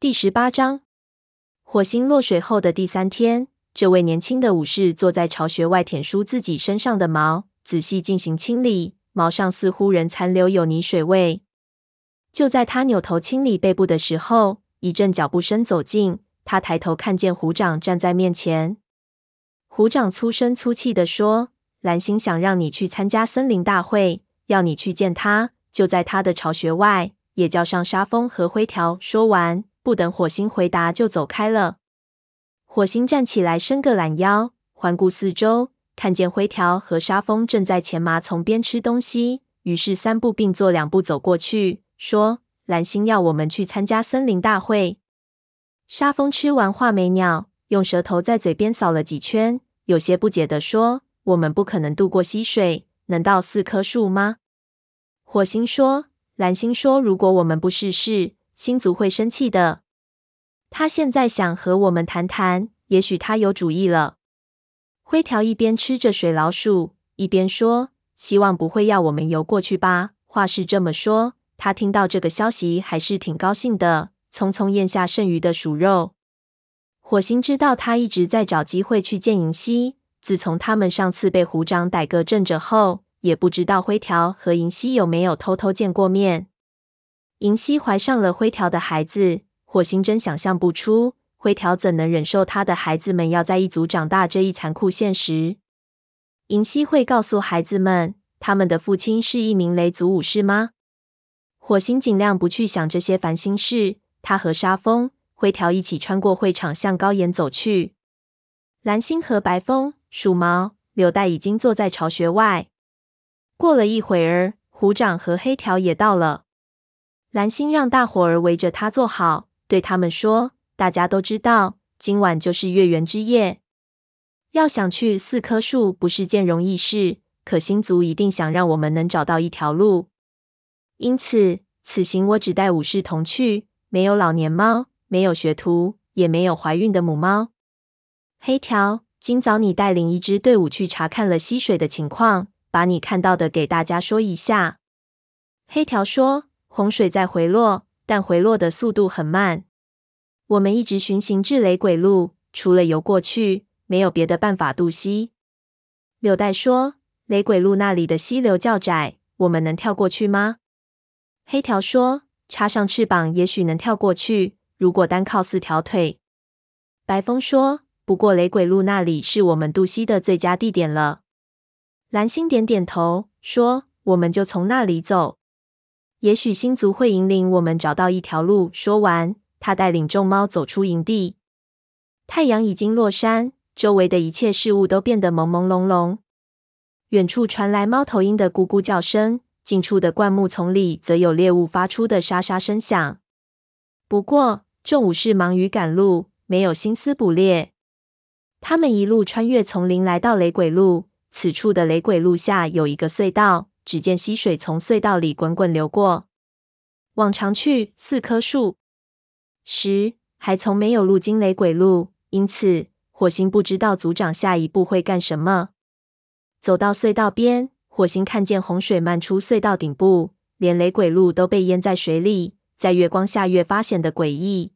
第十八章，火星落水后的第三天，这位年轻的武士坐在巢穴外舔梳自己身上的毛，仔细进行清理。毛上似乎仍残留有泥水味。就在他扭头清理背部的时候，一阵脚步声走近。他抬头看见虎掌站在面前。虎掌粗声粗气地说：“蓝星想让你去参加森林大会，要你去见他，就在他的巢穴外，也叫上沙风和灰条。”说完。不等火星回答，就走开了。火星站起来，伸个懒腰，环顾四周，看见灰条和沙风正在前麻丛边吃东西，于是三步并作两步走过去，说：“蓝星要我们去参加森林大会。”沙风吃完画眉鸟，用舌头在嘴边扫了几圈，有些不解地说：“我们不可能渡过溪水，能到四棵树吗？”火星说：“蓝星说，如果我们不试试。”星族会生气的。他现在想和我们谈谈，也许他有主意了。灰条一边吃着水老鼠，一边说：“希望不会要我们游过去吧？”话是这么说，他听到这个消息还是挺高兴的，匆匆咽下剩余的鼠肉。火星知道他一直在找机会去见银溪，自从他们上次被虎掌逮个正着后，也不知道灰条和银溪有没有偷偷见过面。银溪怀上了灰条的孩子，火星真想象不出灰条怎能忍受他的孩子们要在一族长大这一残酷现实。银溪会告诉孩子们，他们的父亲是一名雷族武士吗？火星尽量不去想这些烦心事。他和沙风、灰条一起穿过会场，向高岩走去。蓝星和白风、鼠毛、柳带已经坐在巢穴外。过了一会儿，虎掌和黑条也到了。蓝星让大伙儿围着他坐好，对他们说：“大家都知道，今晚就是月圆之夜。要想去四棵树不是件容易事，可星族一定想让我们能找到一条路。因此，此行我只带武士同去，没有老年猫，没有学徒，也没有怀孕的母猫。黑条，今早你带领一支队伍去查看了溪水的情况，把你看到的给大家说一下。”黑条说。洪水在回落，但回落的速度很慢。我们一直巡行至雷鬼路，除了游过去，没有别的办法渡溪。柳代说：“雷鬼路那里的溪流较窄，我们能跳过去吗？”黑条说：“插上翅膀，也许能跳过去。如果单靠四条腿。”白风说：“不过雷鬼路那里是我们渡溪的最佳地点了。”蓝星点点头，说：“我们就从那里走。”也许星族会引领我们找到一条路。说完，他带领众猫走出营地。太阳已经落山，周围的一切事物都变得朦朦胧胧。远处传来猫头鹰的咕咕叫声，近处的灌木丛里则有猎物发出的沙沙声响。不过，众武士忙于赶路，没有心思捕猎。他们一路穿越丛林，来到雷鬼路。此处的雷鬼路下有一个隧道。只见溪水从隧道里滚滚流过。往常去四棵树时，还从没有路经雷鬼路，因此火星不知道族长下一步会干什么。走到隧道边，火星看见洪水漫出隧道顶部，连雷鬼路都被淹在水里，在月光下越发显得诡异。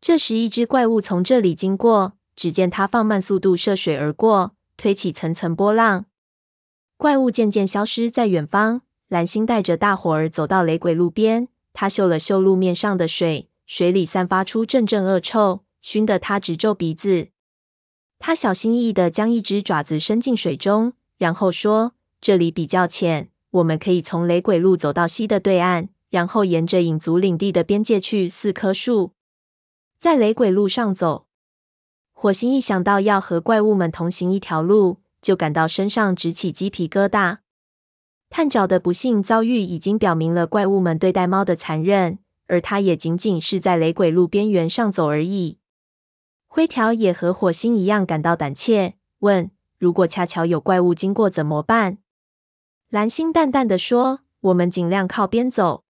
这时，一只怪物从这里经过，只见它放慢速度涉水而过，推起层层波浪。怪物渐渐消失在远方。蓝星带着大伙儿走到雷鬼路边，他嗅了嗅路面上的水，水里散发出阵阵恶臭，熏得他直皱鼻子。他小心翼翼地将一只爪子伸进水中，然后说：“这里比较浅，我们可以从雷鬼路走到溪的对岸，然后沿着影族领地的边界去四棵树，在雷鬼路上走。”火星一想到要和怪物们同行一条路，就感到身上直起鸡皮疙瘩。探爪的不幸遭遇已经表明了怪物们对待猫的残忍，而他也仅仅是在雷鬼路边缘上走而已。灰条也和火星一样感到胆怯，问：“如果恰巧有怪物经过怎么办？”蓝星淡淡的说：“我们尽量靠边走。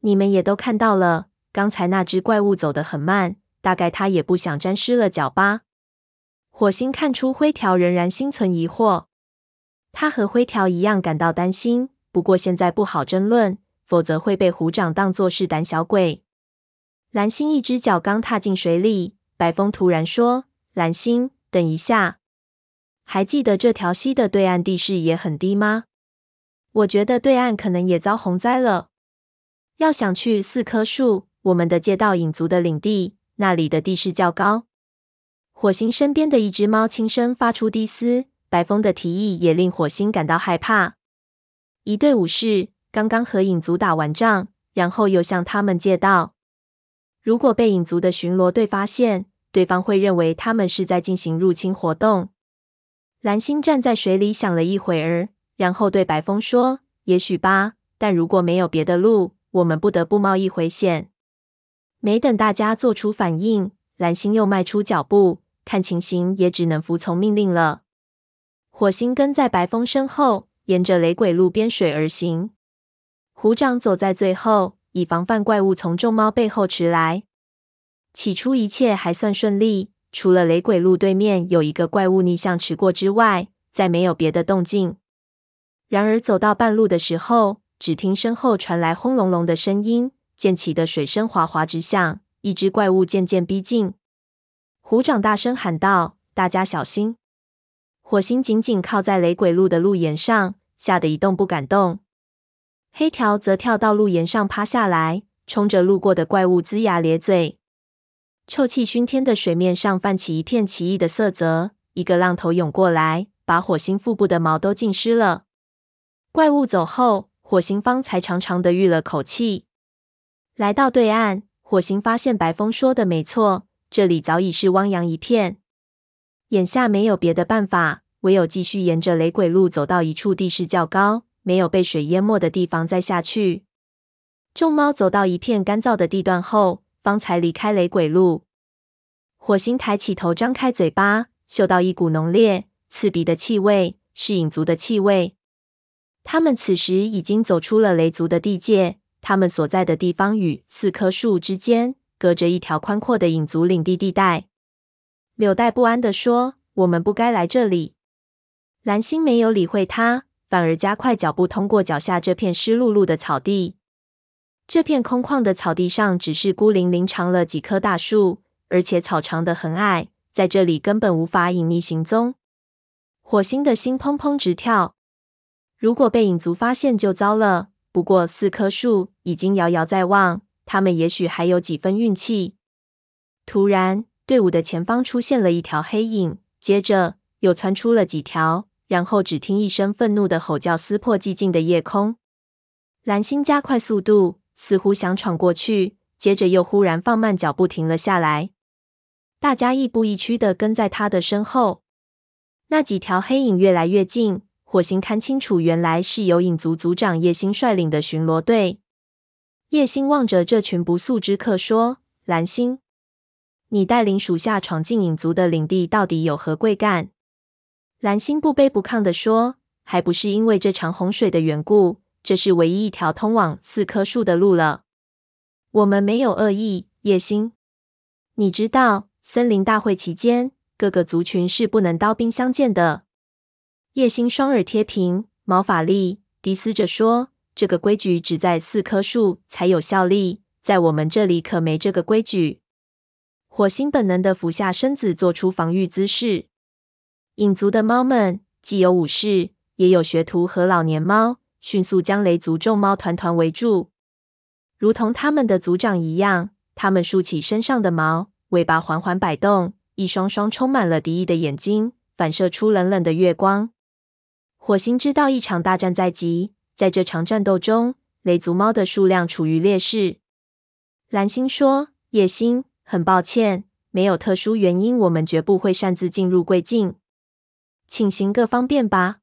你们也都看到了，刚才那只怪物走得很慢，大概他也不想沾湿了脚吧。”火星看出灰条仍然心存疑惑，他和灰条一样感到担心。不过现在不好争论，否则会被虎掌当作是胆小鬼。蓝星一只脚刚踏进水里，白风突然说：“蓝星，等一下，还记得这条溪的对岸地势也很低吗？我觉得对岸可能也遭洪灾了。要想去四棵树，我们的街道影族的领地，那里的地势较高。”火星身边的一只猫轻声发出低嘶。白风的提议也令火星感到害怕。一队武士刚刚和影族打完仗，然后又向他们借道。如果被影族的巡逻队发现，对方会认为他们是在进行入侵活动。蓝星站在水里想了一会儿，然后对白风说：“也许吧，但如果没有别的路，我们不得不冒一回险。”没等大家做出反应，蓝星又迈出脚步，看情形也只能服从命令了。火星跟在白风身后，沿着雷鬼路边水而行。虎掌走在最后。以防范怪物从众猫背后驰来。起初一切还算顺利，除了雷鬼路对面有一个怪物逆向驰过之外，再没有别的动静。然而走到半路的时候，只听身后传来轰隆隆的声音，溅起的水声哗哗直响，一只怪物渐渐逼近。虎掌大声喊道：“大家小心！”火星紧紧靠在雷鬼路的路沿上，吓得一动不敢动。黑条则跳到路沿上趴下来，冲着路过的怪物龇牙咧嘴。臭气熏天的水面上泛起一片奇异的色泽，一个浪头涌过来，把火星腹部的毛都浸湿了。怪物走后，火星方才长长的吁了口气。来到对岸，火星发现白风说的没错，这里早已是汪洋一片。眼下没有别的办法，唯有继续沿着雷鬼路走到一处地势较高。没有被水淹没的地方，再下去。众猫走到一片干燥的地段后，方才离开雷鬼路。火星抬起头，张开嘴巴，嗅到一股浓烈、刺鼻的气味，是影族的气味。他们此时已经走出了雷族的地界，他们所在的地方与四棵树之间隔着一条宽阔的影族领地地带。柳带不安地说：“我们不该来这里。”蓝星没有理会他。反而加快脚步，通过脚下这片湿漉漉的草地。这片空旷的草地上，只是孤零零长了几棵大树，而且草长得很矮，在这里根本无法隐匿行踪。火星的心砰砰直跳，如果被影族发现就糟了。不过四棵树已经遥遥在望，他们也许还有几分运气。突然，队伍的前方出现了一条黑影，接着又窜出了几条。然后只听一声愤怒的吼叫，撕破寂静的夜空。蓝星加快速度，似乎想闯过去，接着又忽然放慢脚步，停了下来。大家亦步亦趋的跟在他的身后。那几条黑影越来越近，火星看清楚，原来是由影族族长叶星率领的巡逻队。叶星望着这群不速之客说：“蓝星，你带领属下闯进影族的领地，到底有何贵干？”蓝星不卑不亢地说：“还不是因为这场洪水的缘故，这是唯一一条通往四棵树的路了。我们没有恶意，叶星。你知道，森林大会期间，各个族群是不能刀兵相见的。”叶星双耳贴平，毛发立，低嘶着说：“这个规矩只在四棵树才有效力，在我们这里可没这个规矩。”火星本能的俯下身子，做出防御姿势。影族的猫们既有武士，也有学徒和老年猫，迅速将雷族众猫团团围住，如同他们的族长一样。他们竖起身上的毛，尾巴缓缓摆动，一双双充满了敌意的眼睛反射出冷冷的月光。火星知道一场大战在即，在这场战斗中，雷族猫的数量处于劣势。蓝星说：“叶星，很抱歉，没有特殊原因，我们绝不会擅自进入贵境。”请行个方便吧。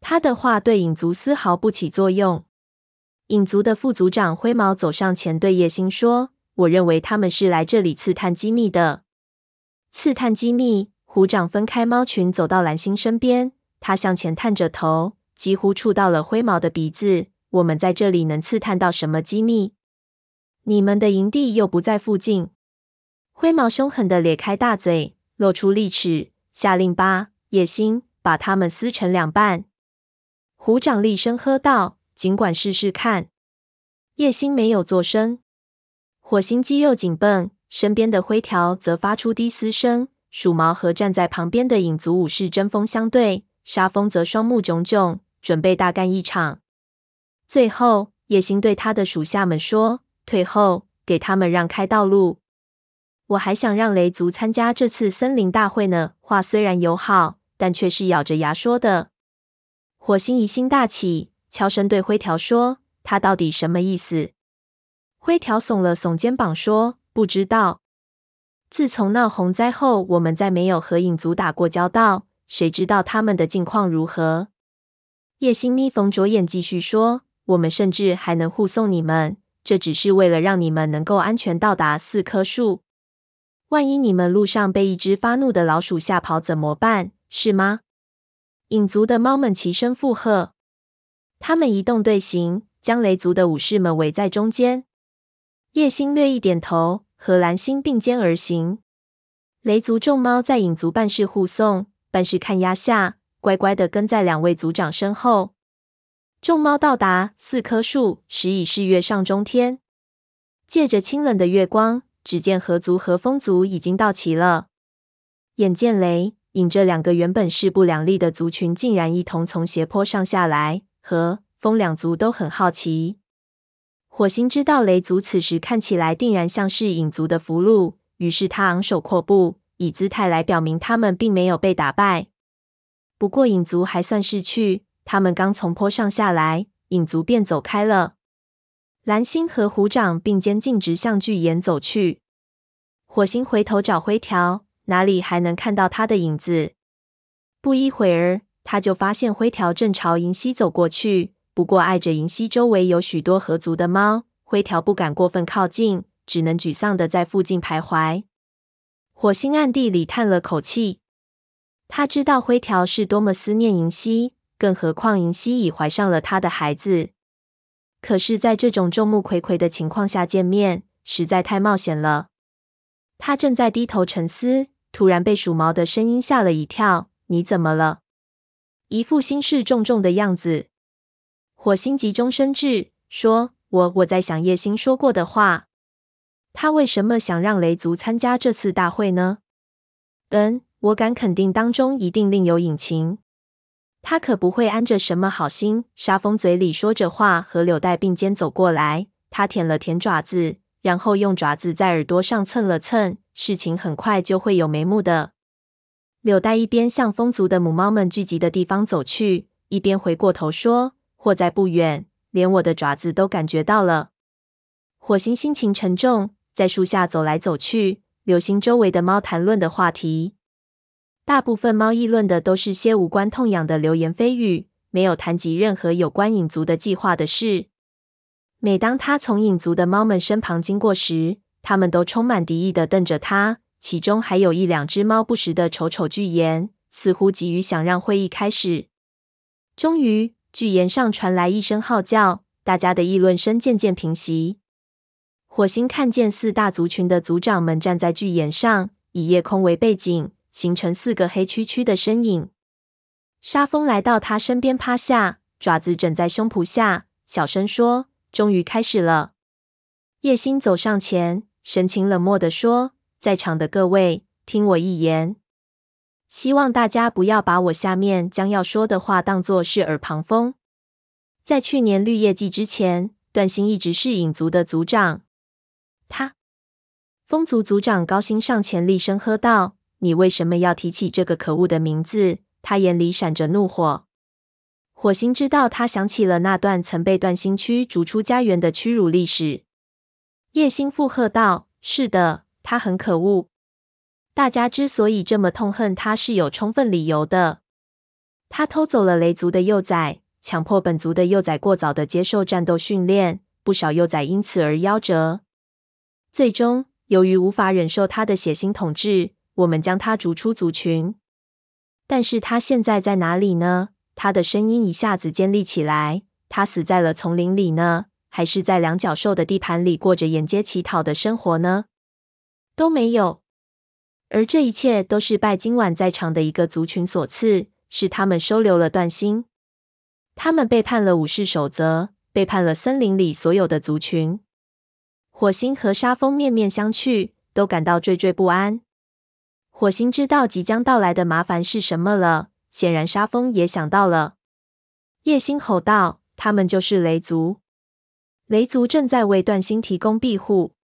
他的话对影族丝毫不起作用。影族的副族长灰毛走上前，对叶星说：“我认为他们是来这里刺探机密的。”刺探机密。虎掌分开猫群，走到蓝星身边。他向前探着头，几乎触到了灰毛的鼻子。我们在这里能刺探到什么机密？你们的营地又不在附近。灰毛凶狠地咧开大嘴，露出利齿，下令八。叶星，把他们撕成两半！虎掌厉声喝道：“尽管试试看。”叶星没有作声。火星肌肉紧绷，身边的灰条则发出低嘶声。鼠毛和站在旁边的影族武士针锋相对，沙风则双目炯炯，准备大干一场。最后，叶星对他的属下们说：“退后，给他们让开道路。我还想让雷族参加这次森林大会呢。”话虽然友好，但却是咬着牙说的。火星疑心大起，悄声对灰条说：“他到底什么意思？”灰条耸了耸肩膀说：“不知道。”自从闹洪灾后，我们再没有和影族打过交道，谁知道他们的境况如何？叶星眯缝着眼，继续说：“我们甚至还能护送你们，这只是为了让你们能够安全到达四棵树。万一你们路上被一只发怒的老鼠吓跑，怎么办？是吗？”影族的猫们齐声附和，他们移动队形，将雷族的武士们围在中间。叶星略一点头。和蓝星并肩而行，雷族众猫在影族半是护送，半是看压下，乖乖的跟在两位族长身后。众猫到达四棵树时，已是月上中天。借着清冷的月光，只见河族和风族已经到齐了。眼见雷引这两个原本势不两立的族群，竟然一同从斜坡上下来，和风两族都很好奇。火星知道雷族此时看起来定然像是影族的俘虏，于是他昂首阔步，以姿态来表明他们并没有被打败。不过影族还算识趣，他们刚从坡上下来，影族便走开了。蓝星和虎掌并肩径直向巨岩走去。火星回头找灰条，哪里还能看到他的影子？不一会儿，他就发现灰条正朝银溪走过去。不过，碍着银溪周围有许多河族的猫，灰条不敢过分靠近，只能沮丧的在附近徘徊。火星暗地里叹了口气，他知道灰条是多么思念银溪，更何况银溪已怀上了他的孩子。可是，在这种众目睽睽的情况下见面，实在太冒险了。他正在低头沉思，突然被鼠毛的声音吓了一跳：“你怎么了？”一副心事重重的样子。火星急中生智，说：“我我在想叶星说过的话，他为什么想让雷族参加这次大会呢？嗯，我敢肯定，当中一定另有隐情。他可不会安着什么好心。”沙风嘴里说着话，和柳带并肩走过来。他舔了舔爪子，然后用爪子在耳朵上蹭了蹭。事情很快就会有眉目的。柳带一边向风族的母猫们聚集的地方走去，一边回过头说。或在不远，连我的爪子都感觉到了。火星心情沉重，在树下走来走去，留心周围的猫谈论的话题。大部分猫议论的都是些无关痛痒的流言蜚语，没有谈及任何有关影族的计划的事。每当他从影族的猫们身旁经过时，他们都充满敌意的瞪着他，其中还有一两只猫不时的瞅瞅巨岩，似乎急于想让会议开始。终于。巨岩上传来一声号叫，大家的议论声渐渐平息。火星看见四大族群的族长们站在巨岩上，以夜空为背景，形成四个黑黢黢的身影。沙风来到他身边，趴下，爪子枕在胸脯下，小声说：“终于开始了。”叶星走上前，神情冷漠地说：“在场的各位，听我一言。”希望大家不要把我下面将要说的话当作是耳旁风。在去年绿叶季之前，段星一直是影族的族长。他，风族族长高星上前厉声喝道：“你为什么要提起这个可恶的名字？”他眼里闪着怒火。火星知道，他想起了那段曾被段星驱逐出家园的屈辱历史。叶星附和道：“是的，他很可恶。”大家之所以这么痛恨他，是有充分理由的。他偷走了雷族的幼崽，强迫本族的幼崽过早的接受战斗训练，不少幼崽因此而夭折。最终，由于无法忍受他的血腥统治，我们将他逐出族群。但是他现在在哪里呢？他的声音一下子尖利起来。他死在了丛林里呢，还是在两脚兽的地盘里过着沿街乞讨的生活呢？都没有。而这一切都是拜今晚在场的一个族群所赐，是他们收留了段星，他们背叛了武士守则，背叛了森林里所有的族群。火星和沙风面面相觑，都感到惴惴不安。火星知道即将到来的麻烦是什么了，显然沙风也想到了。叶星吼道：“他们就是雷族！雷族正在为断星提供庇护。